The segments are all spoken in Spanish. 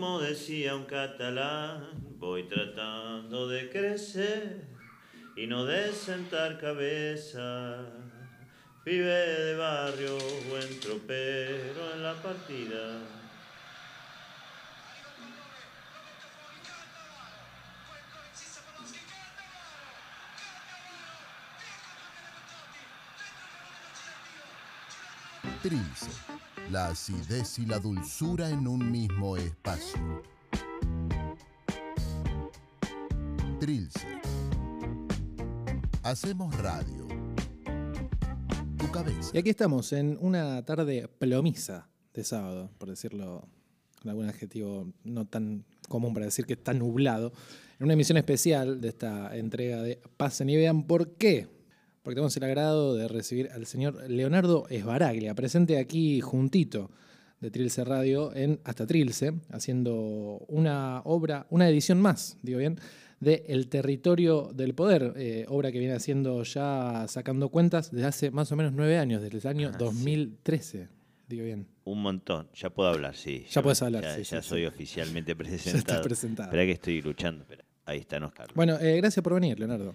como decía un catalán, voy tratando de crecer y no de sentar cabeza. Vive de barrio, buen tropero en la partida. Trilce, la acidez y la dulzura en un mismo espacio. Trilce. Hacemos radio. Tu cabeza. Y aquí estamos en una tarde plomiza de sábado, por decirlo con algún adjetivo no tan común para decir que está nublado, en una emisión especial de esta entrega de Pasen y vean por qué. Porque tenemos el agrado de recibir al señor Leonardo Esbaraglia, presente aquí juntito de Trilce Radio en Hasta Trilce, haciendo una obra, una edición más, digo bien, de El Territorio del Poder, eh, obra que viene haciendo ya sacando cuentas desde hace más o menos nueve años, desde el año Ah, sí. 2013, digo bien. Un montón, ya puedo hablar, sí. Ya puedes hablar, ya, sí, ya sí, soy sí. oficialmente Ya estás presentado. presentado. Espera que estoy luchando. espera. Ahí está Oscar. Bueno, eh, gracias por venir, Leonardo.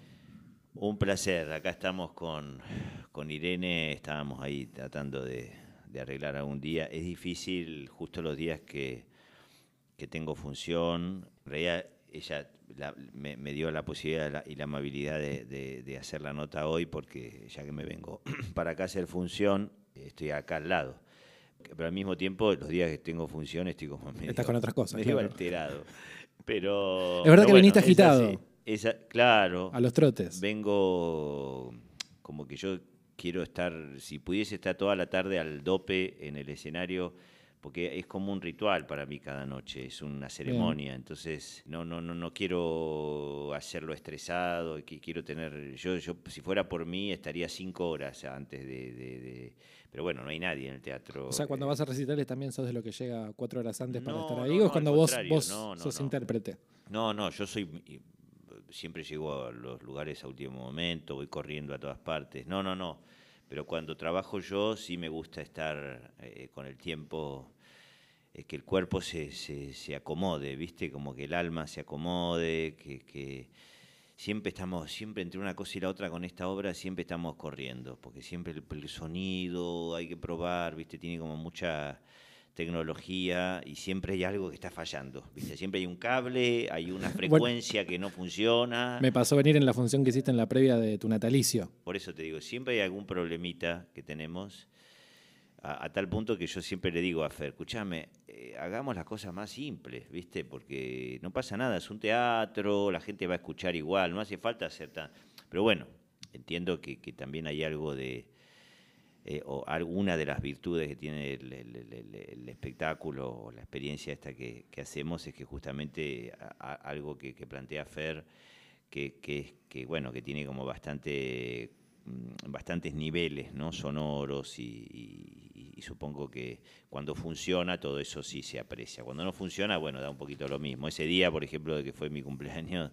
Un placer. Acá estamos con, con Irene. Estábamos ahí tratando de, de arreglar algún día. Es difícil justo los días que, que tengo función. En realidad, ella la- me, me dio la posibilidad y la amabilidad de, de- de hacer la nota hoy porque ya que me vengo para acá a hacer función, estoy acá al lado. Pero al mismo tiempo, los días que tengo función estoy como medio, Estás con otras cosas, medio claro. alterado. Pero, Es verdad que viniste agitado. Esa- claro. A los trotes. Vengo como que yo quiero estar, si pudiese estar toda la tarde al dope en el escenario, porque es como un ritual para mí cada noche, es una ceremonia, entonces no, no, no, no quiero hacerlo estresado, qui- quiero tener, yo, yo si fuera por mí estaría cinco horas antes de, de- de- pero bueno, no hay nadie en el teatro. O sea, cuando vas a recitales también sos de lo que llega cuatro horas antes para No, estar ahí, no, o cuando vos, vos sos intérprete. No, no, yo soy. Siempre llego a los lugares a último momento, voy corriendo a todas partes. No, no, no. Pero cuando trabajo yo, sí me gusta estar eh, con el tiempo, eh, que el cuerpo se, se, se acomode, ¿viste? Como que el alma se acomode, que, que siempre estamos, siempre entre una cosa y la otra con esta obra, siempre estamos corriendo, porque siempre el, el sonido hay que probar, ¿viste? Tiene como mucha tecnología y siempre hay algo que está fallando, ¿viste? Siempre hay un cable, hay una frecuencia que no funciona. Me pasó venir en la función que hiciste en la previa de tu natalicio. Por eso te digo, siempre hay algún problemita que tenemos, a, a tal punto que yo siempre le digo a Fer, escúchame, eh, hagamos las cosas más simples, ¿viste? Porque no pasa nada, es un teatro, la gente va a escuchar igual, no hace falta hacer tan... Pero bueno, entiendo que, que también hay algo de... eh, o alguna de las virtudes que tiene el, espectáculo o la experiencia esta que, hacemos es que justamente algo que, plantea Fer, que, que, que, bueno, que tiene como bastante, mm, bastantes niveles ¿no? sonoros y supongo que cuando funciona todo eso sí se aprecia. Cuando no funciona, bueno, da un poquito lo mismo. Ese día, por ejemplo, de que fue mi cumpleaños,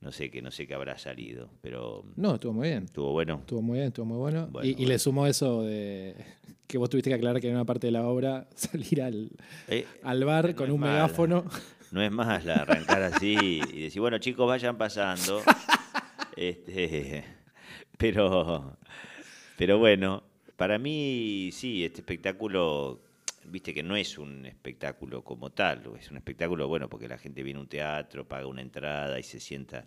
no sé que no sé qué habrá salido, pero No, estuvo muy bien. estuvo bueno. Estuvo muy bien, estuvo muy bueno. Bueno, y, y bueno. le sumó eso de que vos tuviste que aclarar que en una parte de la obra salir al, Eh, al bar no con un mala. megáfono. No es más la arrancar así y decir, bueno, chicos, vayan pasando. Este, pero, pero bueno, para mí sí, este espectáculo, viste que no es un espectáculo como tal, es un espectáculo, bueno, porque la gente viene a un teatro, paga una entrada y se sienta.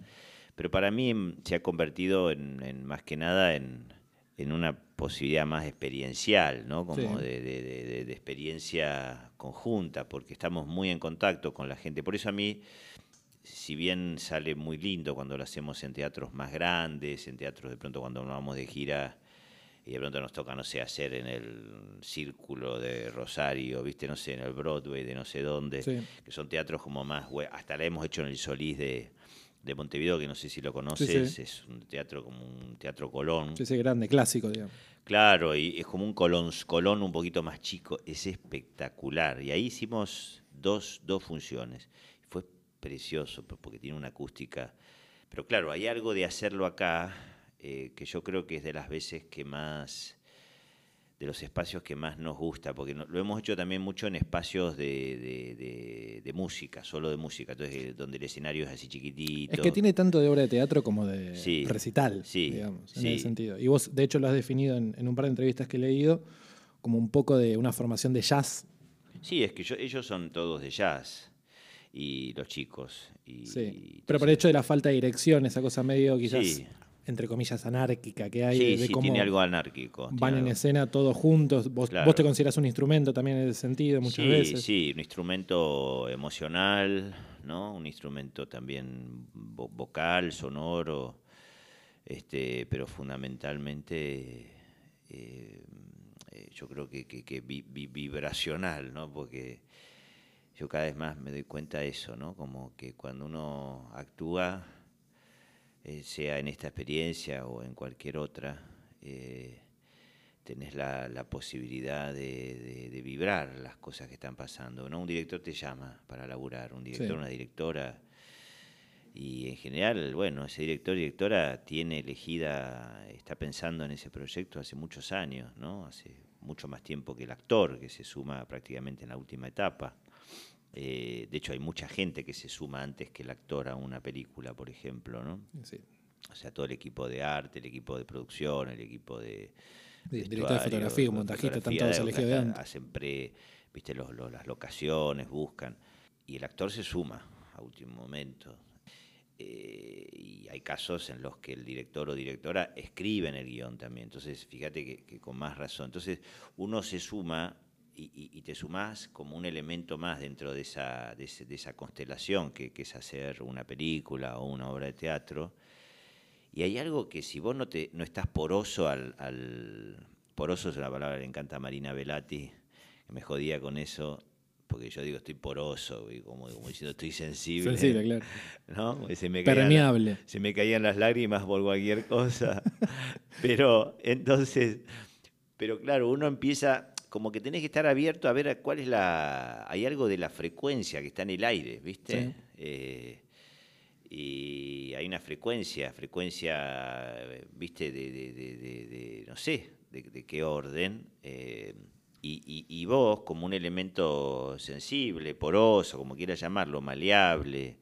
Pero para mí mm, se ha convertido en, en más que nada en, en una posibilidad más experiencial, ¿no? Como Sí. de, de- de- de- de experiencia conjunta, porque estamos muy en contacto con la gente. Por eso a mí, si bien sale muy lindo cuando lo hacemos en teatros más grandes, en teatros de pronto cuando vamos de gira y de pronto nos toca, no sé, hacer en el círculo de Rosario, viste, no sé, en el Broadway de no sé dónde, Sí. que son teatros como más, hasta la hemos hecho en el Solís de, de Montevideo, que no sé si lo conoces, sí. es un teatro como un teatro Colón. Sí, sí, grande, clásico, digamos. Claro, y es como un Colón, Colón un poquito más chico, es espectacular. Y ahí hicimos dos, dos funciones. Fue precioso porque tiene una acústica. Pero claro, hay algo de hacerlo acá eh, que yo creo que es de las veces que más, de los espacios que más nos gusta, porque no- lo hemos hecho también mucho en espacios de, de- de- de música, solo de música, entonces eh, donde el escenario es así chiquitito. Es que tiene tanto de obra de teatro como de Sí, recital, sí, digamos, en sí. ese sentido. Y vos, de hecho, lo has definido en, en un par de entrevistas que he leído como un poco de una formación de jazz. Sí, es que yo- ellos son todos de jazz y los chicos. Y, Sí. y Pero por el hecho de la falta de dirección, esa cosa medio quizás, Sí. Entre comillas, anárquica que hay, sí, de, sí, cómo tiene algo anárquico. van en algo- escena todos juntos. Vos, Claro. vos te consideras un instrumento también en ese sentido muchas sí, veces. Sí, un instrumento emocional, ¿no? Un instrumento también vo- vocal, sonoro, este, pero fundamentalmente eh, eh, yo creo que, que- que vi- vi- vibracional, ¿no? Porque yo cada vez más me doy cuenta de eso, ¿no? Como que cuando uno actúa, eh, sea en esta experiencia o en cualquier otra, eh, tenés la, la posibilidad de, de- de vibrar las cosas que están pasando. ¿no? Un director te llama para laburar, un director, Sí. una directora. Y en general, bueno, ese director, directora tiene elegida, está pensando en ese proyecto hace muchos años, ¿no? Hace mucho más tiempo que el actor, que se suma prácticamente en la última etapa. Eh, de hecho, hay mucha gente que se suma antes que el actor a una película, por ejemplo, ¿no? Sí. O sea, todo el equipo de arte, el equipo de producción, el equipo de. Sí, director de fotografía, un de montajista, están todos elegidos de antes. Hacen pre, viste, los, los- las locaciones, buscan. Y el actor se suma a último momento. Eh, y hay casos en los que el director o directora escriben el guion también. Entonces, fíjate que, que con más razón. Entonces, uno se suma y, te sumás como un elemento más dentro de esa, de ese- de esa constelación que, que es hacer una película o una obra de teatro. Y hay algo que si vos no, te, no estás poroso al, al- Poroso es una palabra que le encanta a Marina Velati, que me jodía con eso, porque yo digo estoy poroso, y como, como diciendo estoy sensible. Sensible, claro. Se me caían Permeable. se me caían las lágrimas por cualquier cosa. pero entonces, pero claro, uno empieza como que tenés que estar abierto a ver cuál es la. Hay algo de la frecuencia que está en el aire, ¿viste? Sí. Eh, y hay una frecuencia, frecuencia, ¿viste? De, de- de- de- de- no sé, de, de qué orden. eh, y, y- y vos, como un elemento sensible, poroso, como quieras llamarlo, maleable,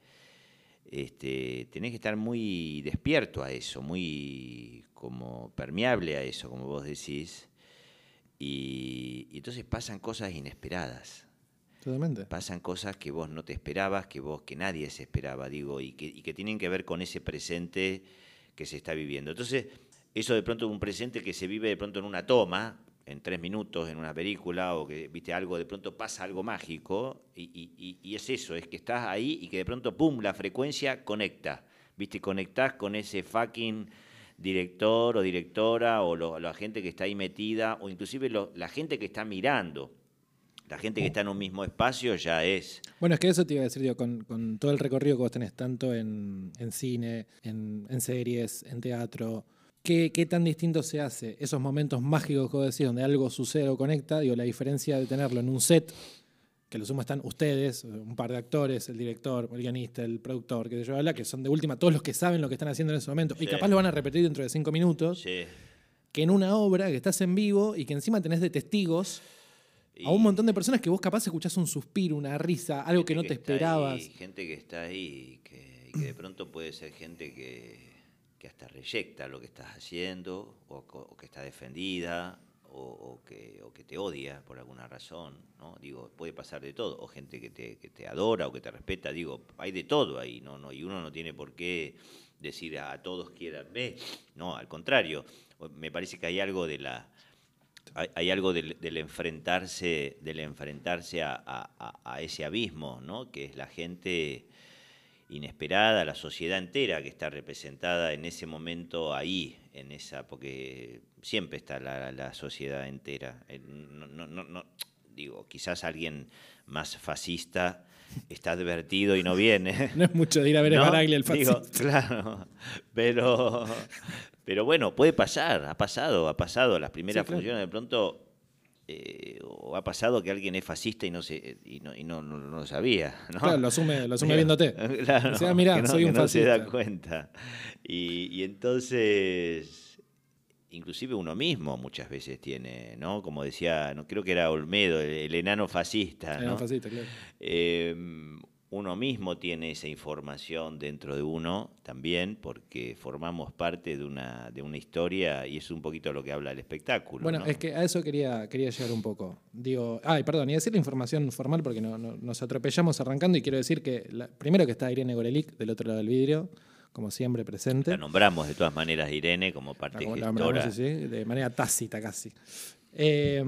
este, tenés que estar muy despierto a eso, muy como permeable a eso, como vos decís. Y, y entonces pasan cosas inesperadas, Totalmente. pasan cosas que vos no te esperabas, que vos, que nadie se esperaba, digo, y que, y que tienen que ver con ese presente que se está viviendo. Entonces, eso de pronto un presente que se vive de pronto en una toma, en tres minutos, en una película, o que viste algo, de pronto pasa algo mágico, y, y- y- y es eso, es que estás ahí y que de pronto, pum, la frecuencia conecta. Viste, conectás con ese fucking director o directora, o la gente que está ahí metida, o inclusive la gente que está mirando. La gente que está en un mismo espacio ya es. Bueno, es que eso te iba a decir, con, con todo el recorrido que vos tenés, tanto en, en cine, en, en series, en teatro, ¿qué, qué tan distinto se hace esos momentos mágicos que vos decís, donde algo sucede o conecta? Digo, la diferencia de tenerlo en un set, que lo suma están ustedes, un par de actores, el director, el guionista, el productor, que yo habla, que son de última todos los que saben lo que están haciendo en ese momento, y capaz lo van a repetir dentro de cinco minutos, Sí. que en una obra que estás en vivo y que encima tenés de testigos a un montón de personas que vos capaz escuchás un suspiro, una risa, algo que no te esperabas. ahí, gente que está ahí y que, y que de pronto puede ser gente que, que hasta reyecta lo que estás haciendo o que está defendida o, que, te odia por alguna razón. ¿no? Digo, puede pasar de todo. O gente que te, adora o que te respeta. Digo, hay de todo ahí. ¿no? No, y uno no tiene por qué decir a, todos quiéranme. No, al contrario. Me parece que hay algo de la hay, algo del, enfrentarse, del enfrentarse a, a- a- a ese abismo, ¿no? que es la gente inesperada, la sociedad entera que está representada en ese momento ahí, en esa, porque siempre está la, la sociedad entera. Eh, no- no- no- no- digo, quizás alguien más fascista está advertido y no viene. No es mucho de ir a ver a. Baraglia el Digo, fascista. claro, pero, pero bueno, puede pasar, ha pasado, ha pasado. Las primeras Sí, claro. funciones de pronto, eh, o ha pasado que alguien es fascista y no se, y no, y no, no- no lo sabía. ¿no? Claro, lo asume, lo asume Mira, viéndote. Claro, "Ah, mirá, soy un no se da fascista". cuenta. Y, y entonces, inclusive uno mismo muchas veces tiene, ¿no? Como decía, no creo que era Olmedo, el, el enano fascista, Era ¿no? un fascista, claro. Eh, uno mismo tiene esa información dentro de uno también, porque formamos parte de una, de una historia y es un poquito lo que habla el espectáculo. Bueno, ¿no? es que a eso quería, quería llegar un poco. Digo, ay, perdón, y decir la información formal porque no, no- nos atropellamos arrancando y quiero decir que la- primero que está Irene Gorelick del otro lado del vidrio, como siempre presente. La nombramos de todas maneras, Irene, como La parte la gestora. nombramos, sí, de manera tácita casi. Eh,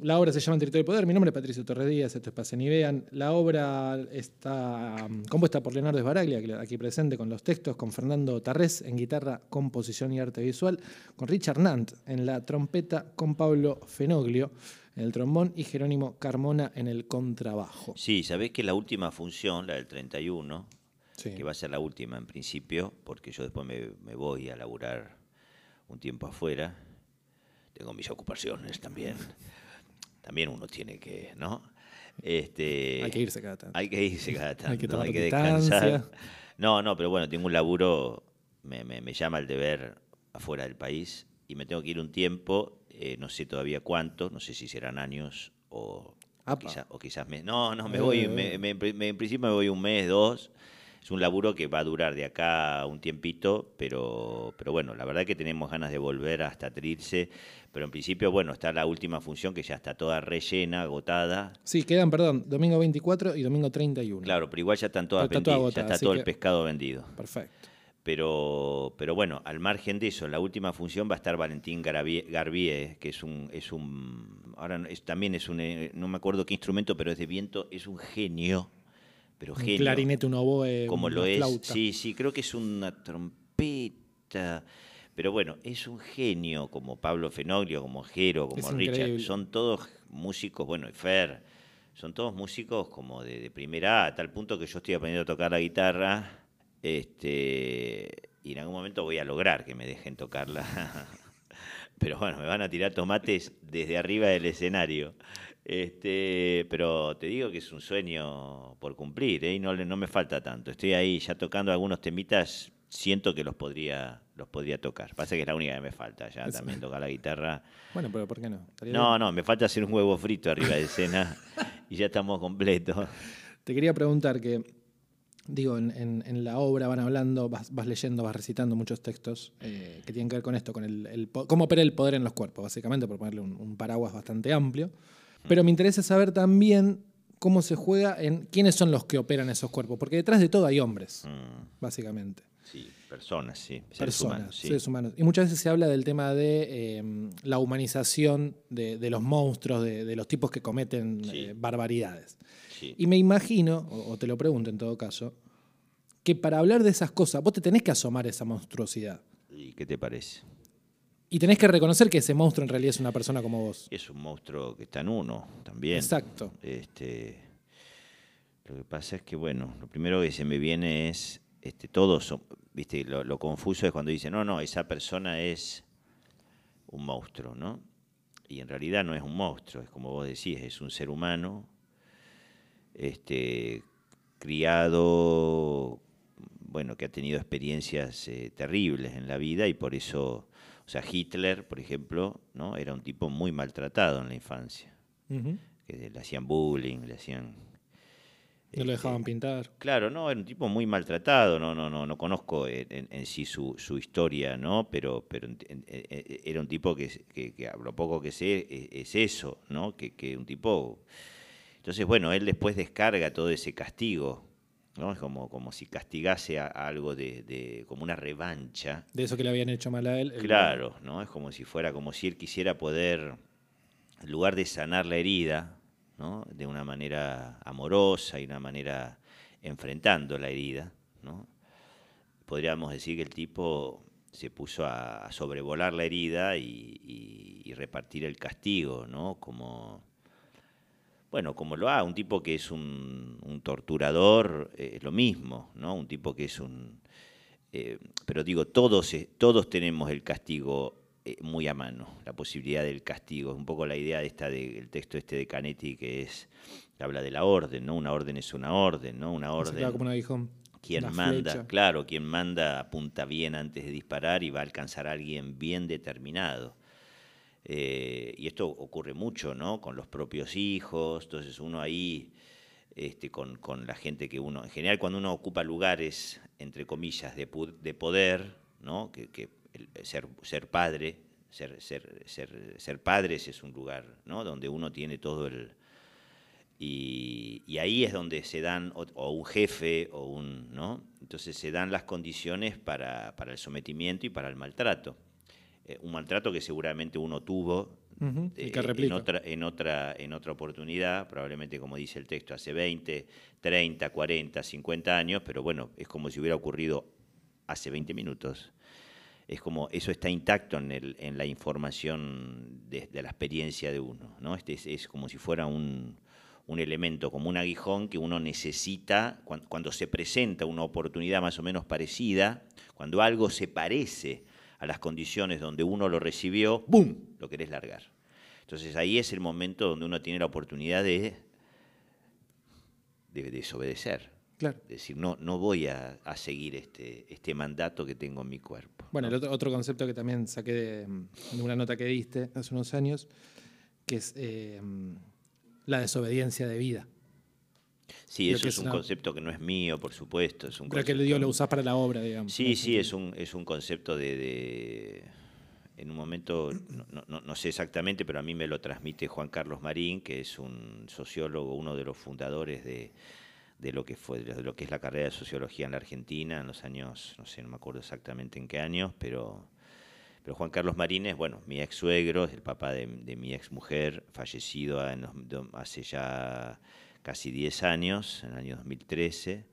la obra se llama Territorio del Poder. Mi nombre es Patricio Torres Díaz, esto es Pasen y Vean. La obra está um, compuesta por Leonardo Esbaraglia, aquí presente con los textos, con Fernando Tarrés en guitarra, composición y arte visual, con Richard Nant en la trompeta, con Pablo Fenoglio en el trombón y Jerónimo Carmona en el contrabajo. Sí, sabés que la última función, la del 31, Sí. que va a ser la última en principio, porque yo después me, me voy a laburar un tiempo afuera. Tengo mis ocupaciones también. También uno tiene que, ¿no? Este, Hay que irse cada tanto. Hay que irse cada tanto, Hay hay que que, tomar descansar. distancia. No, no, pero bueno, tengo un laburo, me, me- me llama el deber afuera del país y me tengo que ir un tiempo, eh, no sé todavía cuánto, no sé si serán años o, quizás, o quizás meses. No, no, me Eh, voy, eh. me- en principio me voy un mes, dos. Es un laburo que va a durar de acá un tiempito, pero, pero bueno, la verdad que tenemos ganas de volver hasta Trilce, pero en principio, bueno, está la última función que ya está toda rellena, agotada, Sí, quedan, perdón, domingo 24 y domingo 31. Claro, pero igual ya están todas Está toda vendidas, ya está todo que- el pescado vendido. Perfecto. Pero, pero bueno, al margen de eso, en la última función va a estar Valentín Garbier, que es un, es un, ahora es- también es un, eh, no me acuerdo qué instrumento, pero es de viento, es un genio, pero Un genio. clarinete, un oboe, como lo es, flauta. sí, sí, creo que es una trompeta. Pero bueno, es un genio como Pablo Fenoglio, como Jero, como Es Richard. increíble. Son todos músicos, bueno, y Fer, son todos músicos como de, de primera A, a tal punto que yo estoy aprendiendo a tocar la guitarra. Este, y en algún momento voy a lograr que me dejen tocarla. Pero bueno, me van a tirar tomates desde arriba del escenario. Este, pero te digo que es un sueño por cumplir, ¿eh? y no, no me falta tanto. Estoy ahí ya tocando algunos temitas, siento que los podría, los podría tocar. Pasa que es la única que me falta, ya Es- también tocar la guitarra. Bueno, pero ¿por qué no? No, bien. no, me falta hacer un huevo frito arriba de escena y ya estamos completos. Te quería preguntar que, digo, en, en- en la obra van hablando, vas, vas leyendo, vas recitando muchos textos eh, que tienen que ver con esto, con el, el cómo opera el poder en los cuerpos, básicamente, por ponerle un, un paraguas bastante amplio. Pero me interesa saber también cómo se juega en quiénes son los que operan esos cuerpos, porque detrás de todo hay hombres, Mm, básicamente. sí, personas, sí, seres Personas, humanos, sí. seres humanos. Y muchas veces se habla del tema de eh, la humanización de, de los monstruos, de, de los tipos que cometen Sí. eh, barbaridades. sí. Y me imagino, o, o te lo pregunto en todo caso, que para hablar de esas cosas vos te tenés que asomar a esa monstruosidad. ¿Y qué te parece? Y tenés que reconocer que ese monstruo en realidad es una persona como vos. Es un monstruo que está en uno también. Exacto. Este, lo que pasa es que, bueno, lo primero que se me viene es, este, todos, son- viste, lo, lo confuso es cuando dicen, no, no, esa persona es un monstruo, ¿no? Y en realidad no es un monstruo, es como vos decís, es un ser humano, este, criado, bueno, que ha tenido experiencias eh, terribles en la vida y por eso, o sea, Hitler, por ejemplo, ¿no? Era un tipo muy maltratado en la infancia que le hacían bullying, le hacían... No lo este, dejaban pintar. Claro, no, era un tipo muy maltratado, no, no, no, no conozco en, en- en sí su, su historia, ¿no? Pero, pero en- en- en- era un tipo que, que, que a lo poco que sé es, es eso, ¿no? Que, que un tipo... Entonces, bueno, él después descarga todo ese castigo, ¿no? Es como, como si castigase a, a algo de, de- como una revancha. De eso que le habían hecho mal a él. Claro, ¿no? Es como si fuera, como si él quisiera poder, en lugar de sanar la herida, ¿no? De una manera amorosa y una manera enfrentando la herida, ¿no? Podríamos decir que el tipo se puso a, a sobrevolar la herida y, y- y repartir el castigo, ¿no? Como, bueno, como lo ha, un tipo que es un, un torturador, eh, es lo mismo, ¿no? Un tipo que es un... eh, pero digo, todos, eh, todos tenemos el castigo eh, muy a mano, la posibilidad del castigo. Es un poco la idea de esta del texto este de Canetti que es que habla de la orden, ¿no? Una orden es una orden, ¿no? Una orden. quedaba como aguijón. Quien una manda, flecha. claro, quien manda apunta bien antes de disparar y va a alcanzar a alguien bien determinado. Eh, y esto ocurre mucho, ¿no? Con los propios hijos, entonces uno ahí este, con, la gente que uno, en general cuando uno ocupa lugares, entre comillas, de, de poder, ¿no? que, que el- ser, ser padre, ser, ser, ser, ser padres es un lugar ¿no? donde uno tiene todo el... Y, y ahí es donde se dan, o, o un jefe, o un, ¿no? Entonces se dan las condiciones para, para el sometimiento y para el maltrato. Eh, un maltrato que seguramente uno tuvo eh, que en, otra, en, otra, en otra oportunidad, probablemente como dice el texto, hace 20, 30, 40, 50 años, pero bueno, es como si hubiera ocurrido hace 20 minutos. Es como, eso está intacto en, el, en la información de, de la experiencia de uno, ¿no? Este es, es como si fuera un, un elemento, como un aguijón que uno necesita cuan- cuando, se presenta una oportunidad más o menos parecida, cuando algo se parece a las condiciones donde uno lo recibió, ¡boom!, lo querés largar. Entonces ahí es el momento donde uno tiene la oportunidad de, de desobedecer. Claro. Decir, no, no voy a, a seguir este, este mandato que tengo en mi cuerpo. Bueno, ¿no? el otro, otro concepto que también saqué de, de una nota que diste hace unos años, que es eh, la desobediencia de vida. Sí, eso que es un una- concepto que no es mío, por supuesto. Es un Pero que concepto- digo, lo usás para la obra, digamos. Sí, sí, es un, es un concepto de, de- En un momento, no, no- no- sé exactamente, pero a mí me lo transmite Juan Carlos Marín, que es un sociólogo, uno de los fundadores de, de lo que fue, de lo que es la carrera de sociología en la Argentina en los años, no sé, no me acuerdo exactamente en qué años, pero, pero Juan Carlos Marín es, bueno, mi ex suegro, es el papá de, de mi ex mujer, fallecido en los- hace ya casi 10 años, en el año 2013.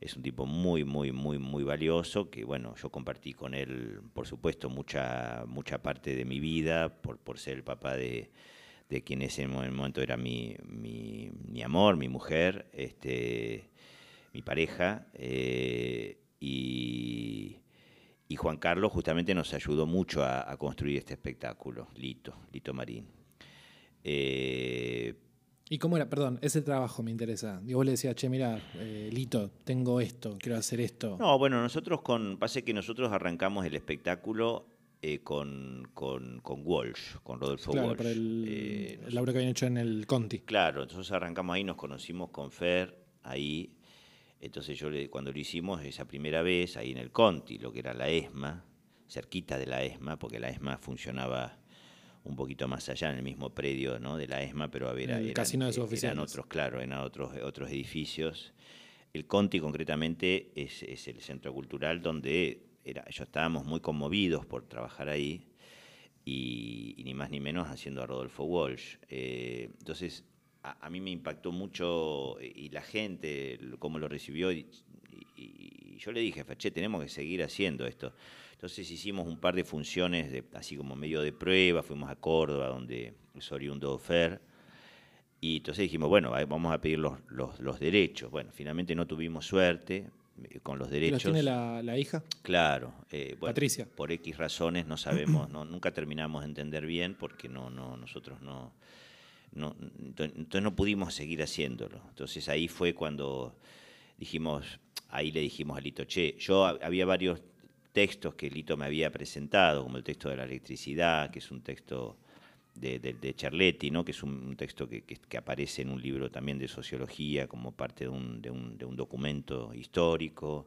Es un tipo muy, muy, muy, muy valioso, que bueno, yo compartí con él, por supuesto, mucha, mucha parte de mi vida, por, por ser el papá de, de quien en ese mo- momento era mi, mi, mi amor, mi mujer, este, mi pareja. eh, y, y Juan Carlos justamente nos ayudó mucho a, a construir este espectáculo, Lito, Lito Marín. Eh, ¿Y cómo era? Perdón, ese trabajo me interesa. Digo, vos le decías, che, mira, eh, Lito, tengo esto, quiero hacer esto. No, bueno, nosotros con. Pase que nosotros arrancamos el espectáculo eh, con, con, con Walsh, con Rodolfo claro, Walsh. para el, Eh, el laburo que habían hecho en el Conti. Claro, entonces arrancamos ahí, nos conocimos con Fer, ahí. Entonces yo le, cuando lo hicimos esa primera vez, ahí en el Conti, lo que era la ESMA, cerquita de la ESMA, porque la ESMA funcionaba un poquito más allá, en el mismo predio ¿no? de la ESMA, pero había, En el eran, casino de eh, suboficiales. eran otros, claro, eran otros, otros edificios. El Conti concretamente es, es el centro cultural donde era, yo estábamos muy conmovidos por trabajar ahí y, y ni más ni menos haciendo a Rodolfo Walsh. Eh, entonces, a, a mí me impactó mucho eh, y la gente, cómo lo recibió. Y, y- y yo le dije, che, tenemos que seguir haciendo esto. Entonces hicimos un par de funciones, de, así como medio de prueba, fuimos a Córdoba, donde es oriundo Fer. Y entonces dijimos, bueno, vamos a pedir los, los- los derechos. Bueno, finalmente no tuvimos suerte eh, con los ¿Y derechos. ¿Los tiene la, la hija? Claro, eh, bueno, Patricia. por X razones no sabemos, no, nunca terminamos de entender bien porque no, no, nosotros no, no, ento- entonces no pudimos seguir haciéndolo. Entonces ahí fue cuando dijimos, ahí le dijimos a Lito, che, yo ha- había varios textos que Lito me había presentado, como el texto de la electricidad, que es un texto de, de, de Charletti, ¿no? que es un, un texto que, que- que aparece en un libro también de sociología como parte de un, de un- de un documento histórico.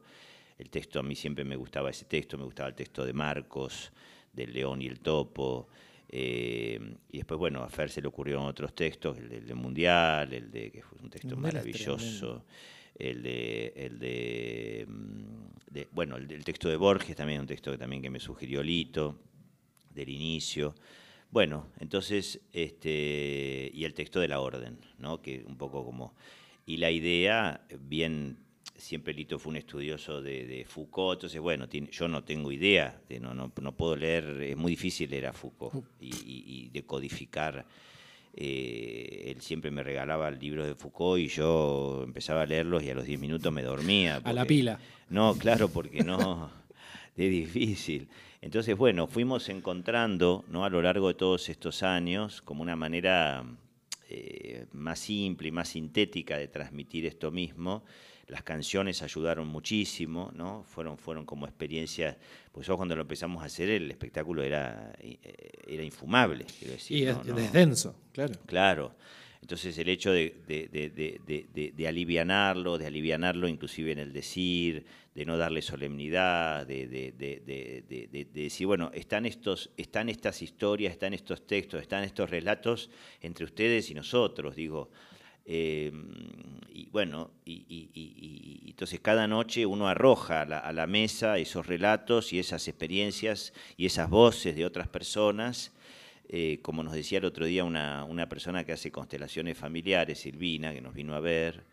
El texto, a mí siempre me gustaba ese texto, me gustaba el texto de Marcos, del León y el Topo. eh, y después, bueno, a Fer se le ocurrieron otros textos, el del, Mundial, el de, que fue un texto maravilloso, el de, el de, mm, de- bueno, el, texto de Borges también, un texto que también que me sugirió Lito, del inicio. Bueno, entonces, este, y el texto de la orden, ¿no? Que un poco como, y la idea, bien, siempre Lito fue un estudioso de, de Foucault, entonces, bueno, tiene- yo no tengo idea, de, no, no, no puedo leer, es muy difícil leer a Foucault y, y- y decodificar. Eh, él siempre me regalaba libros de Foucault y yo empezaba a leerlos y a los 10 minutos me dormía. A la pila. no, claro, porque no, es difícil. Entonces, bueno, fuimos encontrando ¿no? a lo largo de todos estos años como una manera eh, más simple y más sintética de transmitir esto mismo. Las canciones ayudaron muchísimo, ¿no? Fueron, fueron como experiencias, pues yo cuando lo empezamos a hacer el espectáculo era, eh, era infumable, quiero decir. Y es denso, claro. Claro. Entonces el hecho de, de, de, de, alivianarlo, de alivianarlo inclusive en el decir, de no darle solemnidad, de, decir, bueno, están, estos, están estas historias, están estos textos, están estos relatos entre ustedes y nosotros, digo. Eh, y bueno, y, entonces cada noche uno arroja a la, mesa esos relatos y esas experiencias y esas voces de otras personas eh, como nos decía el otro día una, persona que hace constelaciones familiares, Silvina, que nos vino a ver,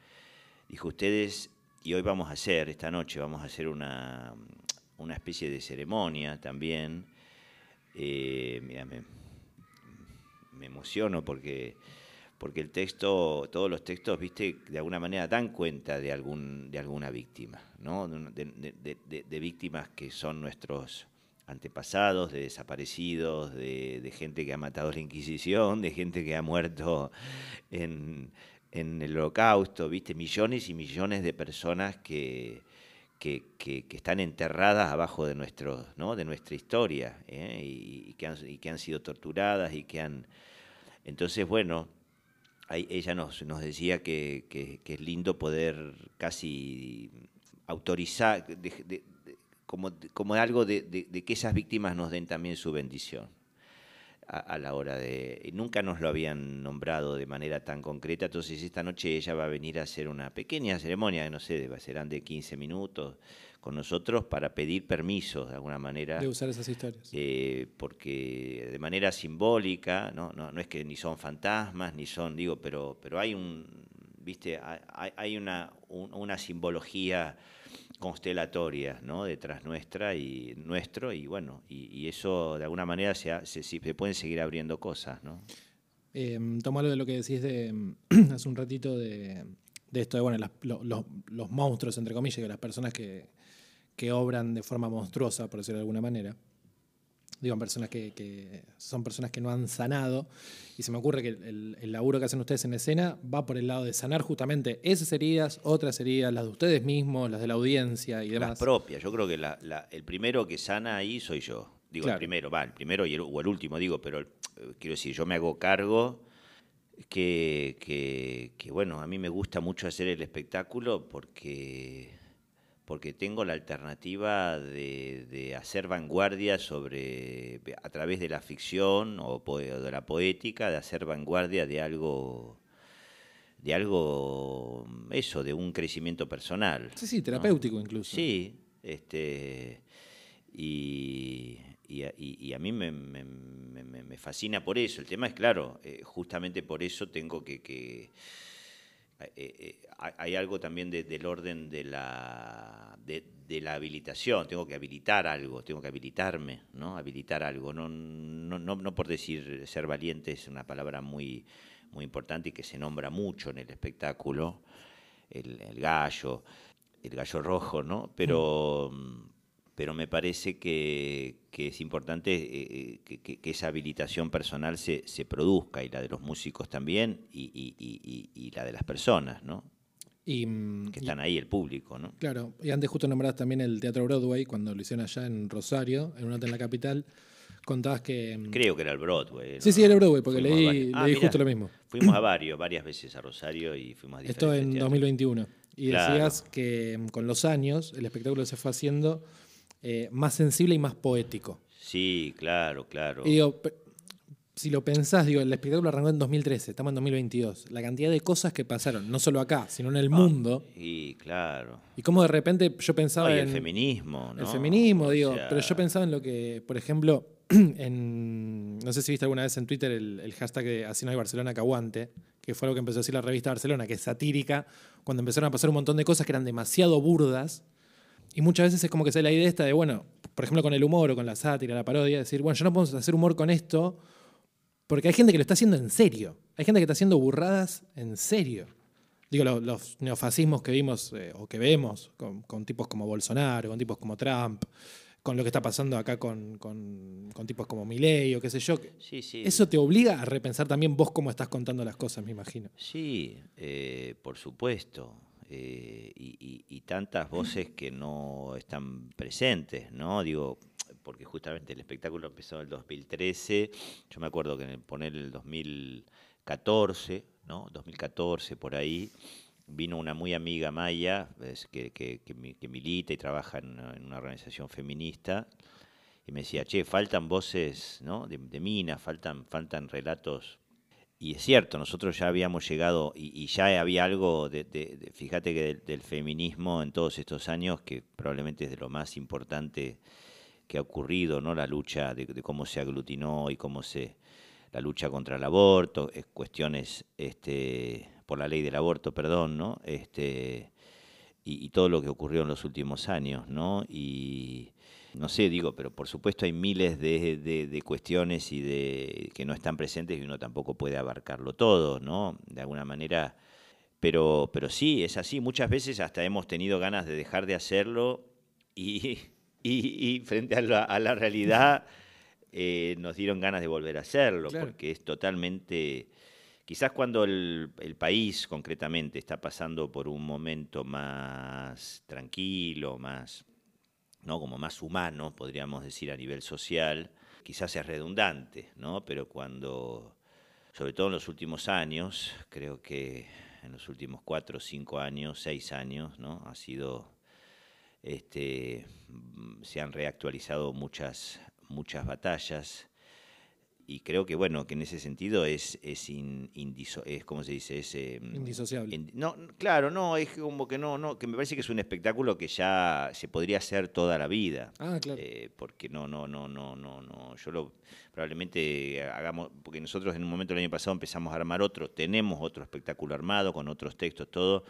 dijo, ustedes, y hoy vamos a hacer, esta noche vamos a hacer una, especie de ceremonia también. Eh, me, emociono porque, porque el texto, todos los textos, viste, de alguna manera dan cuenta de, algún, de alguna víctima, ¿no? de víctimas que son nuestros antepasados, de desaparecidos, de, gente que ha matado la Inquisición, de gente que ha muerto en, el holocausto, viste, millones y millones de personas que, que, están enterradas abajo de, nuestro, ¿no? de nuestra historia ¿eh? y, que han, y, que han, sido torturadas y que han... Entonces, bueno, ella nos, nos decía que, es lindo poder casi autorizar, como, como algo de, que esas víctimas nos den también su bendición a, la hora de... Nunca nos lo habían nombrado de manera tan concreta, entonces esta noche ella va a venir a hacer una pequeña ceremonia, no sé, serán de 15 minutos con nosotros para pedir permiso de alguna manera. De usar esas historias. Eh, porque de manera simbólica, ¿no? No, no es que ni son fantasmas, ni son, digo, pero, pero hay un, viste, hay, hay una, una simbología constelatoria ¿no? detrás nuestra y nuestro y bueno y, eso de alguna manera se, pueden seguir abriendo cosas ¿no? Eh, tomo de lo que decís de hace un ratito de, esto de bueno los, monstruos entre comillas que las personas que, que obran de forma monstruosa por decirlo de alguna manera digo, personas que, son personas que no han sanado, y se me ocurre que el, laburo que hacen ustedes en escena va por el lado de sanar justamente esas heridas, otras heridas, las de ustedes mismos, las de la audiencia y demás. Las propias, yo creo que el primero que sana ahí soy yo. Digo, el primero, va, el primero y el, o el último, digo, pero eh, quiero decir, yo me hago cargo que, que, que, bueno, a mí me gusta mucho hacer el espectáculo porque porque tengo la alternativa de, hacer vanguardia sobre, a través de la ficción o, de la poética, de hacer vanguardia de algo, de algo, eso, de un crecimiento personal. Sí, sí, terapéutico incluso. Sí, este, y, a mí me, fascina por eso. El tema es, claro, eh, justamente por eso tengo que eh, eh, hay algo también del orden de la, de, la habilitación, tengo que habilitar algo, tengo que habilitarme, ¿no? Habilitar algo, no, no, no, por decir ser valiente es una palabra muy, muy importante y que se nombra mucho en el espectáculo, el, el gallo, el gallo rojo, ¿no? Pero... Mm pero me parece que, es importante eh, eh, que, esa habilitación personal se, produzca, y la de los músicos también, y, la de las personas, ¿no? Mm, que están ahí, el público, ¿no? Claro, y antes justo nombrabas también el Teatro Broadway, cuando lo hicieron allá en Rosario, en un hotel en la capital, contabas que... Mm, Creo que era el Broadway. Sí, sí, era el Broadway, porque leí, ah, justo lo mismo. Fuimos a varios, varias veces a Rosario y fuimos a Esto en 2021. Y decías que mm, con los años el espectáculo se fue haciendo eh, más sensible y más poético. Sí, claro, claro. Y digo, si lo pensás, digo, el espectáculo arrancó en 2013, estamos en 2022. La cantidad de cosas que pasaron, no solo acá, sino en el ah, mundo. Y claro. Y cómo de repente yo pensaba en. El feminismo, ¿no? El feminismo, digo. Pero yo pensaba en lo que, por ejemplo, en. No sé si viste alguna vez en Twitter el, hashtag de Así no hay Barcelona que aguante, que fue algo que empezó a decir la revista Barcelona, que es satírica, cuando empezaron a pasar un montón de cosas que eran demasiado burdas y muchas veces es como que se la idea esta de, bueno, por ejemplo con el humor o con la sátira, la parodia, decir, bueno, yo no puedo hacer humor con esto porque hay gente que lo está haciendo en serio. Hay gente que está haciendo burradas en serio. Digo, los, neofascismos que vimos eh, o que vemos con, tipos como Bolsonaro, con tipos como Trump, con lo que está pasando acá con, tipos como Milei o qué sé yo. Sí, sí. Eso te obliga a repensar también vos cómo estás contando las cosas, me imagino. Sí, eh, por supuesto. Eh, y, tantas voces que no están presentes, ¿no? Digo, porque justamente el espectáculo empezó en el 2013, yo me acuerdo que en el poner el 2000 2014, ¿no? 2014 por ahí, vino una muy amiga Maya, que, milita y trabaja en una, organización feminista, y me decía, che, faltan voces de, de minas, faltan, faltan relatos y es cierto, nosotros ya habíamos llegado y, ya había algo, de, fíjate que del, feminismo en todos estos años, que probablemente es de lo más importante que ha ocurrido, ¿no? La lucha de, cómo se aglutinó y cómo se, la lucha contra el aborto, cuestiones este, por la ley del aborto, perdón, ¿no? Este, y, y, todo lo que ocurrió en los últimos años, ¿no? Y, no sé, digo, pero por supuesto hay miles de, cuestiones y de que no están presentes y uno tampoco puede abarcarlo todo, ¿no? De alguna manera. Pero, pero sí, es así. Muchas veces hasta hemos tenido ganas de dejar de hacerlo y, y, frente a la, realidad eh, nos dieron ganas de volver a hacerlo, porque es totalmente... Quizás cuando el, el, país concretamente está pasando por un momento más tranquilo, más ¿no? como más humano, podríamos decir, a nivel social, quizás es redundante, ¿no? pero cuando, sobre todo en los últimos años, creo que en los últimos cuatro, cinco años, seis años, ¿no? ha sido, este, se han reactualizado muchas, muchas batallas y creo que bueno que en ese sentido es es, es como se dice es em, indisociable. no claro no es como que no no que me parece que es un espectáculo que ya se podría hacer toda la vida. Ah claro. Eh, porque no no no no no no yo lo probablemente hagamos porque nosotros en un momento el año pasado empezamos a armar otro tenemos otro espectáculo armado con otros textos todo.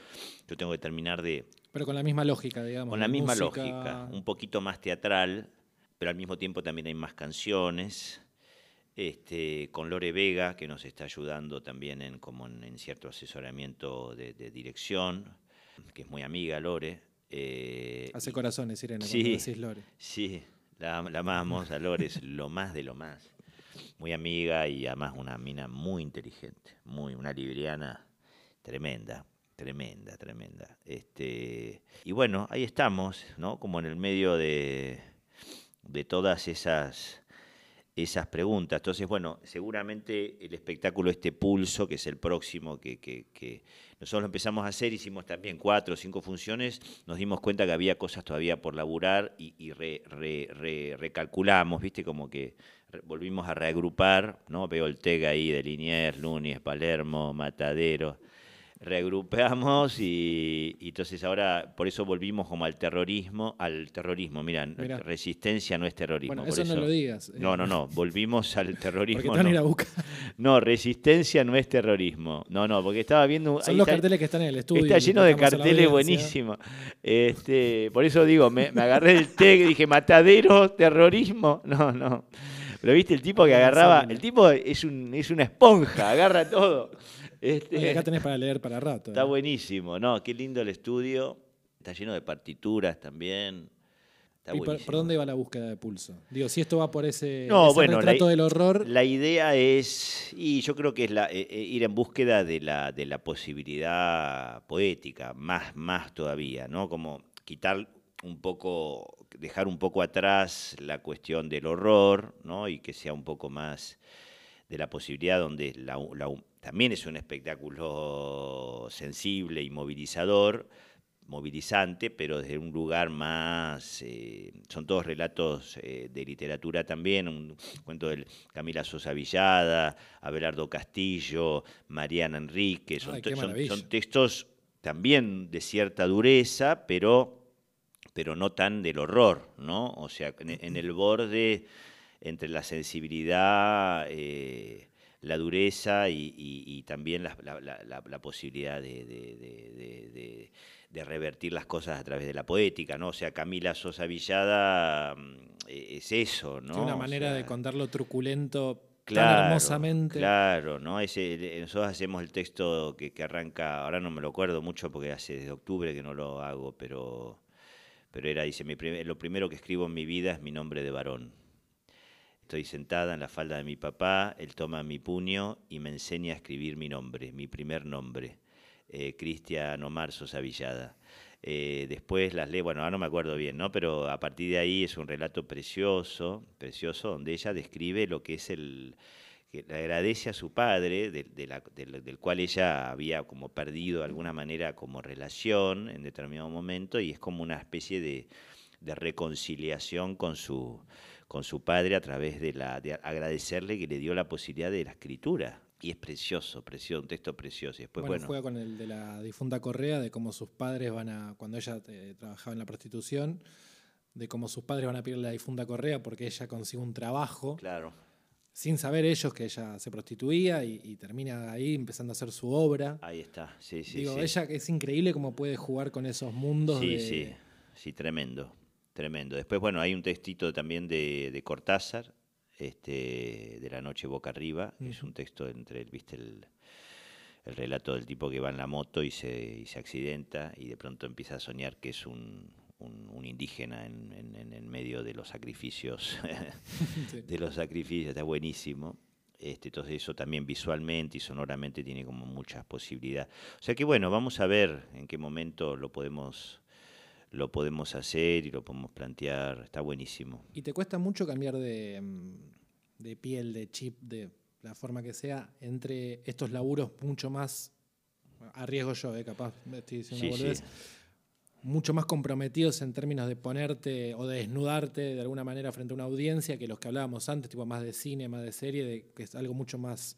Yo tengo que terminar de pero con la misma lógica digamos con la misma lógica un poquito más teatral pero al mismo tiempo también hay más canciones este, con Lore Vega, que nos está ayudando también en, como en, cierto asesoramiento de, dirección, que es muy amiga Lore. Eh, Hace corazones, Irene, sí, cuando decís Lore. Sí, la, amamos, a Lore es lo más de lo más. Muy amiga y además una mina muy inteligente, muy, una libriana tremenda, tremenda, tremenda. Este, y bueno, ahí estamos, ¿no? Como en el medio de, de todas esas esas preguntas. Entonces, bueno, seguramente el espectáculo Este Pulso, que es el próximo que, que, nosotros lo empezamos a hacer, hicimos también cuatro o cinco funciones, nos dimos cuenta que había cosas todavía por laburar y, recalculamos, ¿viste? Como que volvimos a reagrupar, ¿no? Veo el TEG ahí de Liniers, Núñez, Palermo, Matadero reagrupamos y, entonces ahora por eso volvimos como al terrorismo, al terrorismo, mira, resistencia no es terrorismo. Bueno, eso, no lo digas. No, no, no, volvimos al terrorismo. no. Ir a buscar. no, resistencia no es terrorismo. No, no, porque estaba viendo... Son los carteles que están en el estudio. Está lleno de carteles buenísimos. Este, por eso digo, me, agarré el té y dije, matadero, terrorismo. No, no. Pero viste el tipo que agarraba, el tipo es, un, es una esponja, agarra todo. Este, acá tenés para leer para rato. Está ¿eh? buenísimo, ¿no? Qué lindo el estudio. Está lleno de partituras también. ¿Y por, dónde va la búsqueda de pulso? Digo, si esto va por ese, no, bueno, retrato del horror. La idea es, y yo creo que es la, eh, eh, ir en búsqueda de la, de la posibilidad poética, más, más todavía, ¿no? Como quitar un poco, dejar un poco atrás la cuestión del horror, ¿no? Y que sea un poco más de la posibilidad donde la, también es un espectáculo sensible y movilizador, movilizante, pero desde un lugar más, eh, son todos relatos eh, de literatura también, un cuento de Camila Sosa Villada, Abelardo Castillo, Mariana Enrique, son, textos también de cierta dureza, pero, pero no tan del horror, ¿no? O sea, en, el borde entre la sensibilidad... Eh, la dureza y, también la, posibilidad de, revertir las cosas a través de la poética, ¿no? O sea, Camila Sosa Villada mm, e, es eso, ¿no? una manera de contarlo truculento Claro, hermosamente. Claro, ¿no? Ese, nosotros hacemos el texto que, arranca, ahora no me lo acuerdo mucho porque hace desde octubre que no lo hago, pero, pero era, dice, lo primero que escribo en mi vida es mi nombre de varón. Estoy sentada en la falda de mi papá, él toma mi puño y me enseña a escribir mi nombre, mi primer nombre, eh, Cristian Omar Sosa Villada. Eh, después las leo, bueno, ahora no me acuerdo bien, ¿no? Pero a partir de ahí es un relato precioso, precioso, donde ella describe lo que es el que le agradece a su padre, del, cual ella había como perdido de alguna manera como relación en determinado momento, y es como una especie de reconciliación con su, con su padre a través de, la, de agradecerle que le dio la posibilidad de la escritura. Y es precioso, precioso, un texto precioso. Y después, bueno, bueno, juega con el de la difunta Correa, de cómo sus padres van a, cuando ella eh, trabajaba en la prostitución, de cómo sus padres van a pedirle la difunta Correa porque ella consigue un trabajo, claro, sin saber ellos que ella se prostituía y, y termina ahí empezando a hacer su obra. ahí está. Sí, sí, Digo, sí. ella es increíble cómo puede jugar con esos mundos Sí, de- sí, sí, tremendo, tremendo. Después, bueno, hay un textito también de, de Cortázar, este, de La noche boca arriba, que es un texto entre, el, viste, el, el relato del tipo que va en la moto y se, y se accidenta y de pronto empieza a soñar que es un, un- un indígena en, en- medio de los sacrificios, de los sacrificios, está buenísimo. Este, entonces eso también visualmente y sonoramente tiene como muchas posibilidades. O sea que bueno, vamos a ver en qué momento lo podemos, lo podemos hacer y lo podemos plantear. Está buenísimo. ¿Y te cuesta mucho cambiar de, mm, de piel, de chip, de la forma que sea, entre estos laburos mucho más, arriesgo yo, eh, capaz, me estoy diciendo Sí, sí. mucho más comprometidos en términos de ponerte o de desnudarte de alguna manera frente a una audiencia que los que hablábamos antes, tipo más de cine, más de serie, de, que es algo mucho más,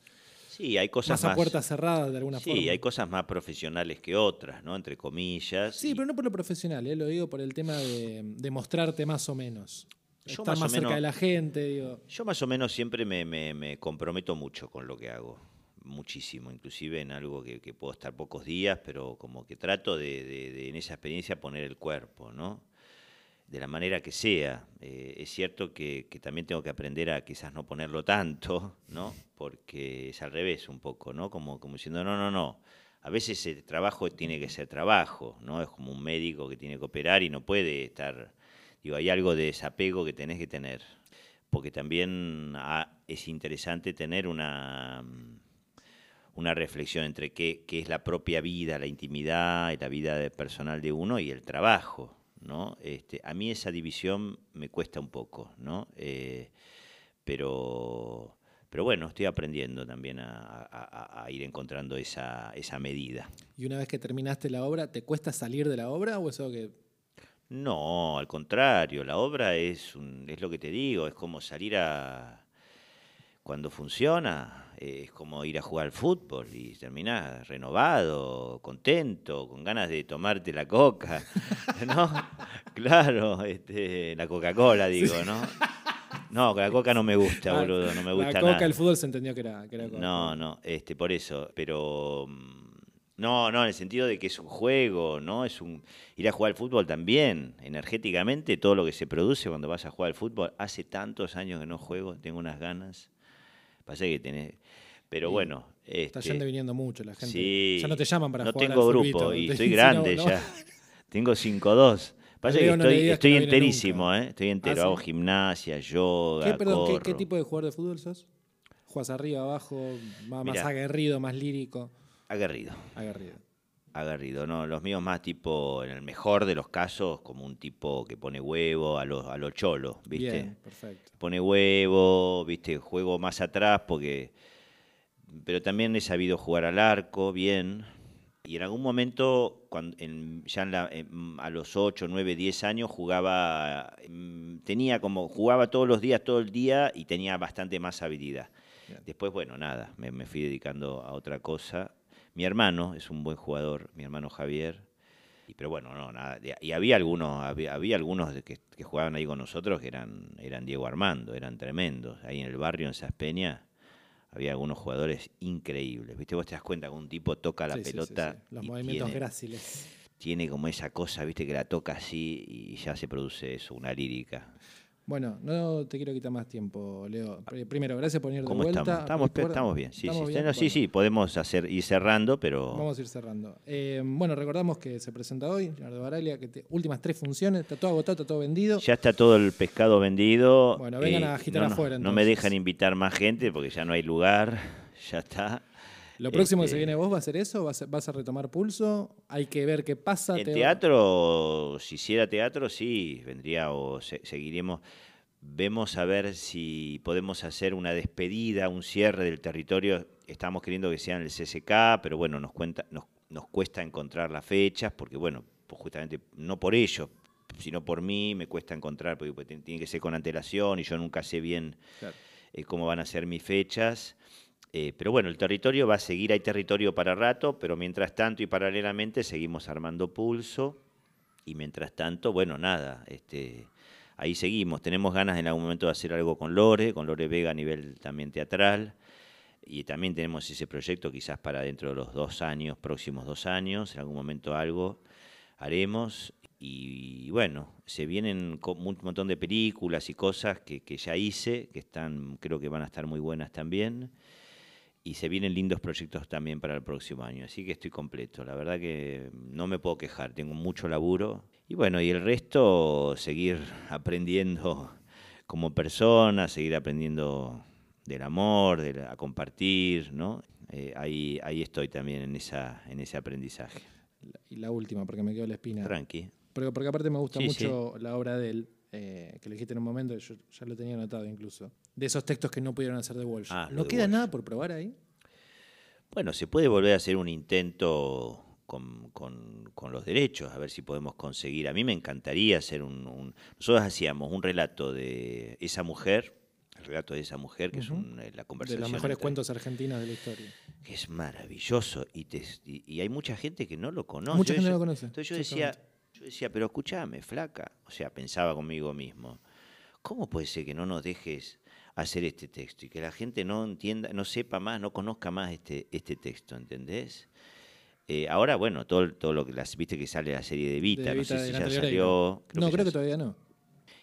Sí, hay cosas más a más. puertas cerradas de alguna sí, forma? hay cosas más profesionales que otras, ¿no? Entre comillas. Sí, y- pero no por lo profesional, eh, lo digo por el tema de, de mostrarte más o menos. Yo Estar más más, o cerca menos- de la gente, digo. Yo más o menos siempre me, me- me comprometo mucho con lo que hago, muchísimo, inclusive en algo que, que puedo estar pocos días, pero como que trato de, de- de en esa experiencia poner el cuerpo, ¿no? De la manera que sea. Eh, es cierto que, también tengo que aprender a quizás no ponerlo tanto, ¿no? Porque es al revés un poco, ¿no? Como, como diciendo, no, no, no. A veces el trabajo tiene que ser trabajo, ¿no? Es como un médico que tiene que operar y no puede estar... Digo, hay algo de desapego que tenés que tener porque también ah, es interesante tener una, una reflexión entre qué, qué es la propia vida, la intimidad y la vida personal de uno y el trabajo. ¿No? Este, a mí esa división me cuesta un poco, ¿no? Eh, pero, pero bueno, estoy aprendiendo también a, a- a- a ir encontrando esa, esa medida. Y una vez que terminaste la obra, ¿te cuesta salir de la obra o eso que No, al contrario, la obra es, un- es lo que te digo, es como salir a... Cuando funciona, es como ir a jugar al fútbol y terminás renovado, contento, con ganas de tomarte la coca, ¿no? Claro, este, la Coca-Cola, digo, ¿no? No, la coca no me gusta, boludo, no me gusta la coca nada. el fútbol se entendió que era, que era Coca-Cola? No, no, este, por eso, pero mm, no, no, en el sentido de que es un juego, ¿no? Es un ir a jugar al fútbol también, energéticamente, todo lo que se produce cuando vas a jugar al fútbol. Hace tantos años que no juego, tengo unas ganas. Pasa que tenés, pero bueno, Está este, yendo y viniendo mucho la gente. sí, ya no te llaman para no jugar tengo al grupo y estoy grande no, no. ya. Tengo 5-2. Pasa que no estoy, que no enterísimo. ¿eh? Estoy entero. ¿Ah, Hago sí? gimnasia, yoga, ¿Qué, perdón, ¿qué, tipo de jugador de fútbol sos? ¿Juegas arriba, abajo, más, aguerrido, más lírico? Aguerrido. Aguerrido. Aguerrido, ¿no? Los míos más tipo, en el mejor de los casos, como un tipo que pone huevo a los a lo cholo, ¿viste? Bien, perfecto. Pone huevo, ¿viste? Juego más atrás porque... Pero también he sabido jugar al arco bien. Y en algún momento, cuando, en- ya en la- en- a los 8, 9, 10 años, jugaba, mm, tenía como, jugaba todos los días, todo el día y tenía bastante más habilidad. Bien. Después, bueno, nada, me, me fui dedicando a otra cosa. Mi hermano es un buen jugador, mi hermano Javier. Y, pero bueno, no, nada. Y había algunos, había, había algunos de que, que jugaban ahí con nosotros que eran, eran Diego Armando, eran tremendos. Ahí en el barrio, en Saspeña, había algunos jugadores increíbles. ¿Viste? Vos te das cuenta que un tipo toca la Sí, sí, sí, pelota sí. Los y movimientos tiene, gráciles. tiene como esa cosa, ¿viste? Que la toca así y ya se produce eso, una lírica. Bueno, no te quiero quitar más tiempo, Leo. Pr- Primero, gracias por venir de ¿Cómo vuelta. estamos? Estamos, Recuerda- estamos bien. Sí, ¿Estamos sí, bien? No, sí, Bueno, sí, podemos hacer, ir cerrando, pero... Vamos a ir cerrando. Eh, bueno, recordamos que se presenta hoy, Leonardo Baraglia, que te- últimas tres funciones, está todo agotado, está todo vendido. Ya está todo el pescado vendido. eh, Bueno, vengan a agitar no, no- afuera, No me entonces. dejan invitar más gente porque ya no hay lugar. Ya está. Lo próximo que se Este, viene vos va a ser eso, vas a, vas a retomar pulso, hay que ver qué pasa. En te- teatro, si hiciera teatro, sí, vendría o se- seguiremos. vemos a ver si podemos hacer una despedida, un cierre del territorio. Estamos queriendo que sea en el CCK, pero bueno, nos, cuenta, nos, nos cuesta encontrar las fechas, porque bueno, pues justamente no por ello, sino por mí me cuesta encontrar, porque pues, tiene que ser con antelación y yo nunca sé bien Claro. eh, cómo van a ser mis fechas. Eh, pero bueno, el territorio va a seguir, hay territorio para rato, pero mientras tanto y paralelamente seguimos armando pulso. Y mientras tanto, bueno, nada, este, ahí seguimos. Tenemos ganas en algún momento de hacer algo con Lore, con Lore Vega a nivel también teatral. Y también tenemos ese proyecto quizás para dentro de los dos años, próximos dos años, en algún momento algo haremos. Y bueno, se vienen un montón de películas y cosas que, que ya hice, que están, creo que van a estar muy buenas también. Y se vienen lindos proyectos también para el próximo año. Así que estoy completo. La verdad que no me puedo quejar. Tengo mucho laburo. Y bueno, y el resto, seguir aprendiendo como persona, seguir aprendiendo del amor, de la- a compartir, ¿no? Eh, ahí, ahí estoy también en, esa, en ese aprendizaje. Y la última, porque me quedó la espina. Tranqui. Porque, porque aparte me gusta Sí, mucho la obra de él, eh, que le dijiste en un momento, yo ya lo tenía anotado incluso. De esos textos que no pudieron hacer de Walsh. Ah, lo ¿No de queda Walsh. nada por probar ahí? Bueno, se puede volver a hacer un intento con, con- con los derechos, a ver si podemos conseguir. A mí me encantaría hacer un, un- Nosotros hacíamos un relato de esa mujer, el relato de esa mujer, que es un- eh, la De conversación. los mejores entre- cuentos argentinos de la historia. que es maravilloso y, te- y, y hay mucha gente que no lo conoce. Mucha Yo- gente no lo conoce, Entonces yo decía. Yo decía, pero escúchame, flaca, o sea, pensaba conmigo mismo, ¿cómo puede ser que no nos dejes hacer este texto y que la gente no entienda, no sepa más, no conozca más este, este texto, ¿entendés? Eh, ahora, bueno, todo, todo lo que las, viste que sale la serie de Vita, De no sé si ya salió. no, ya creo que todavía no.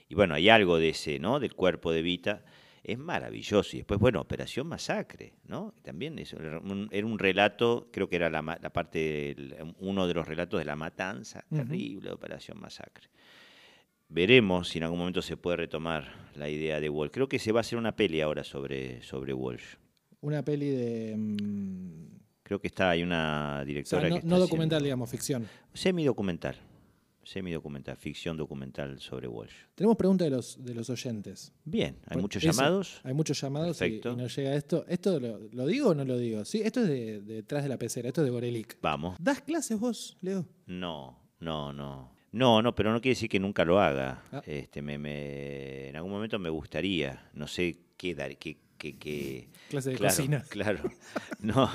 y bueno, hay algo de ese, ¿no? Del cuerpo de Vita. Es maravilloso. Y después, bueno, Operación Masacre, ¿no? También es un- era un relato, creo que era la, la parte, del- uno de los relatos de la matanza terrible de Operación Masacre. Veremos si en algún momento se puede retomar la idea de Walsh. Creo que se va a hacer una peli ahora sobre, sobre Walsh. Una peli de. mm, Creo que está, hay una o sea, directora no, que está no documental, haciendo- digamos, ficción. Semi-documental. Semi-documental, ficción documental sobre Walsh. Tenemos preguntas de los, de los oyentes. Bien, hay Por- muchos eso, llamados. Hay muchos llamados y, y nos llega esto. ¿Esto lo, lo digo o no lo digo? Sí, esto es de, de detrás de la pecera, esto es de Gorelic. Vamos. ¿Das clases vos, Leo? No, no, no. No, no, pero no quiere decir que nunca lo haga. Ah. Este, me, me- en algún momento me gustaría. No sé qué dar, qué, qué, qué- Clase de claro, cocina. Claro. No,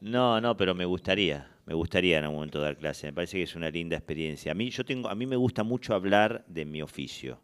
no, no, pero me gustaría. Me gustaría en algún momento dar clase. Me parece que es una linda experiencia. A mí, yo tengo, a mí me gusta mucho hablar de mi oficio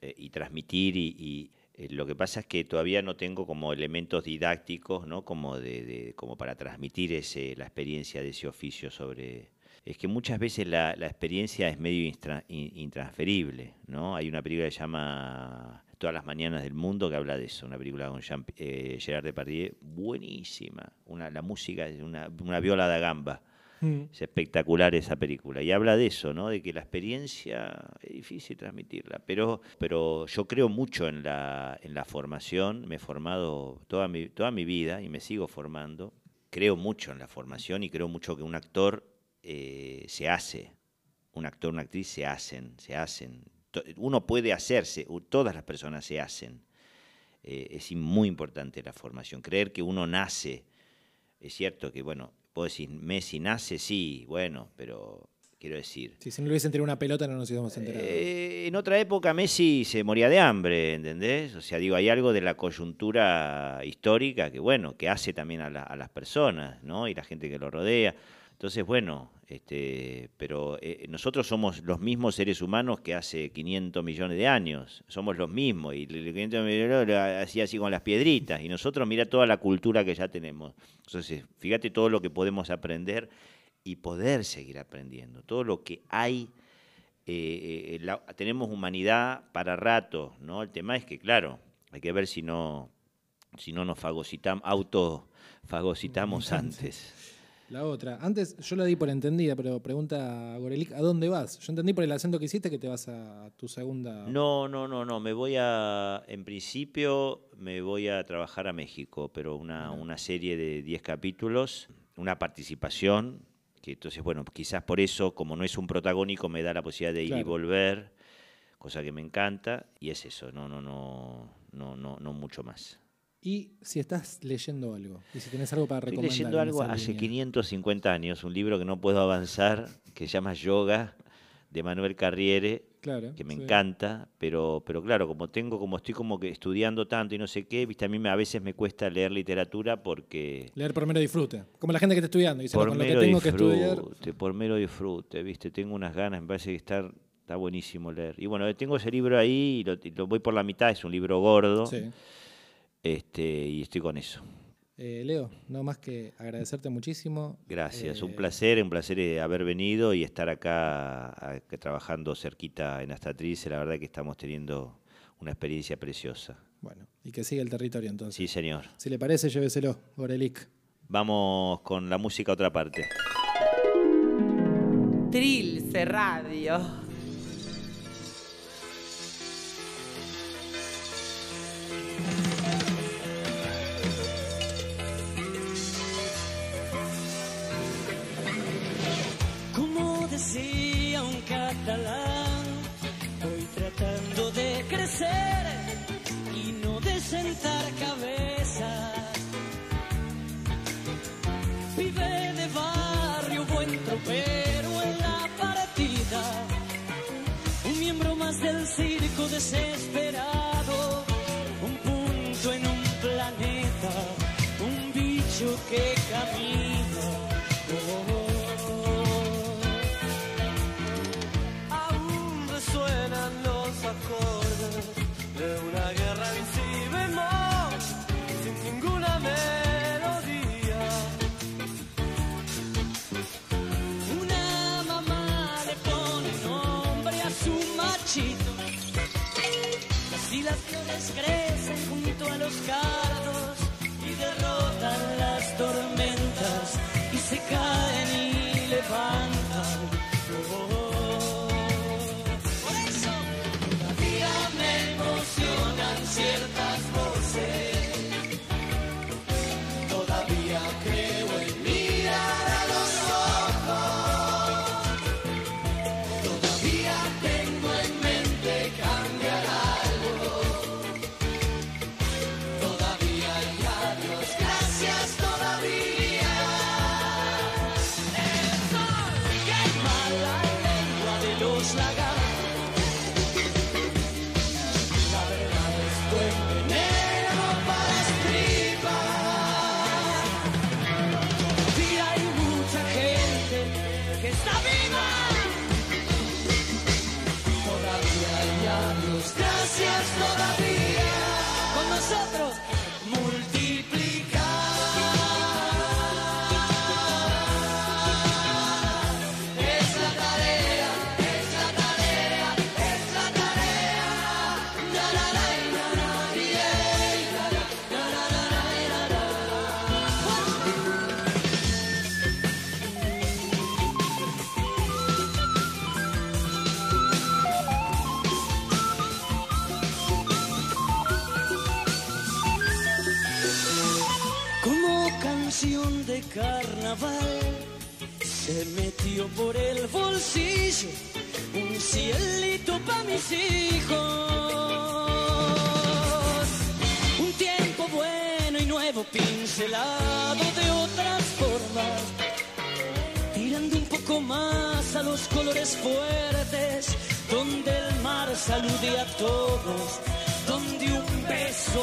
eh, y transmitir y, y, eh, lo que pasa es que todavía no tengo como elementos didácticos, ¿no? Como de, de- como para transmitir ese, la experiencia de ese oficio sobre. Es que muchas veces la, la experiencia es medio intransferible, ¿no? Hay una película que se llama Todas las mañanas del mundo que habla de eso, una película con Jean, eh, Gerard Depardieu, buenísima. Una, la música es una, una viola da gamba. Mm. Es espectacular esa película. Y habla de eso, ¿no? De que la experiencia es difícil transmitirla. Pero, pero yo creo mucho en la, en la formación. Me he formado toda mi, toda mi vida y me sigo formando. Creo mucho en la formación y creo mucho que un actor eh, se hace. Un actor, una actriz se hacen, se hacen. Uno puede hacerse, todas las personas se hacen. Eh, es muy importante la formación. Creer que uno nace es cierto que, bueno, puedo decir, Messi nace, sí, bueno, pero quiero decir. Sí, si no le hubiesen tirado una pelota no nos íbamos a enterar. eh, en otra época Messi se moría de hambre, ¿entendés? O sea, digo, hay algo de la coyuntura histórica que, bueno, que hace también a, la- a las personas, ¿no? Y la gente que lo rodea. Entonces, bueno, este, pero eh, nosotros somos los mismos seres humanos que hace 500 millones de años. Somos los mismos. Y el 500 millones lo hacía así con las piedritas. Y nosotros, mira toda la cultura que ya tenemos. Entonces, fíjate todo lo que podemos aprender y poder seguir aprendiendo. Todo lo que hay. eh, eh, la- tenemos humanidad para rato, ¿no? El tema es que, claro, hay que ver si no, si no nos fagocitamos, autofagocitamos antes. La otra. Antes yo la di por entendida, pero pregunta a Gorelic, ¿a dónde vas? Yo entendí por el acento que hiciste que te vas a tu segunda... No, no, no, no. Me voy a, en principio, me voy a trabajar a México, pero una, una serie de 10 capítulos, una participación, que entonces, bueno, quizás por eso, como no es un protagónico, me da la posibilidad de ir y volver cosa que me encanta, y es eso, no, no, no, no, no, no mucho más. Y si estás leyendo algo, y si tienes algo para Estoy recomendar. leyendo en algo hace línea. 550 años, un libro que no puedo avanzar, que se llama Yoga, de Manuel Carriere, Claro. que me sí. encanta, pero, pero claro, como tengo, como estoy como que estudiando tanto y no sé qué, viste, a mí me- a veces me cuesta leer literatura porque Leer por mero disfrute. Como la gente que está estudiando. Dice, no, por con lo que mero tengo que estudiar. disfrute, por mero disfrute, viste, tengo unas ganas, me parece que está, está buenísimo leer. Y bueno, tengo ese libro ahí, y lo, y lo voy por la mitad, es un libro gordo, Sí. Este, y estoy con eso. Eh, Leo, no más que agradecerte muchísimo. Gracias, un Eh, placer, un placer eh, haber venido y estar acá trabajando cerquita en Astatriz. La verdad que estamos teniendo una experiencia preciosa. Bueno, y que siga el territorio entonces. Sí, señor. Si le parece, lléveselo, Gorelic. Vamos con la música a otra parte. Trilce Radio. Catalán, voy tratando de crecer y no de sentar cabeza. Vive de barrio, buen tropero en la partida, un miembro más del circo desesperado, y derrotan las tormentas y se caen y levantan.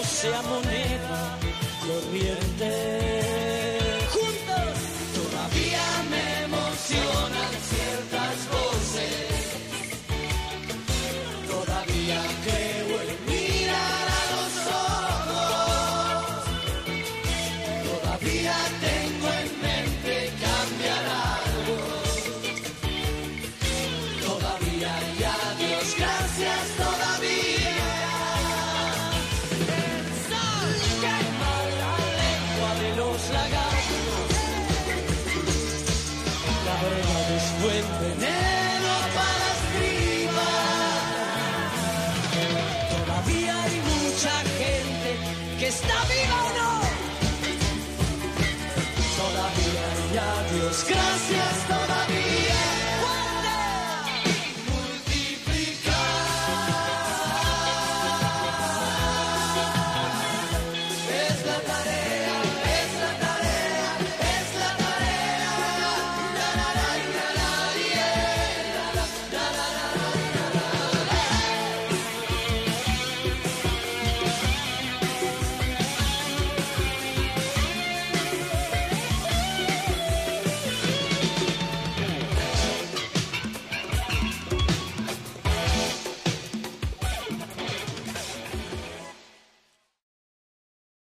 Sea moneda corriente.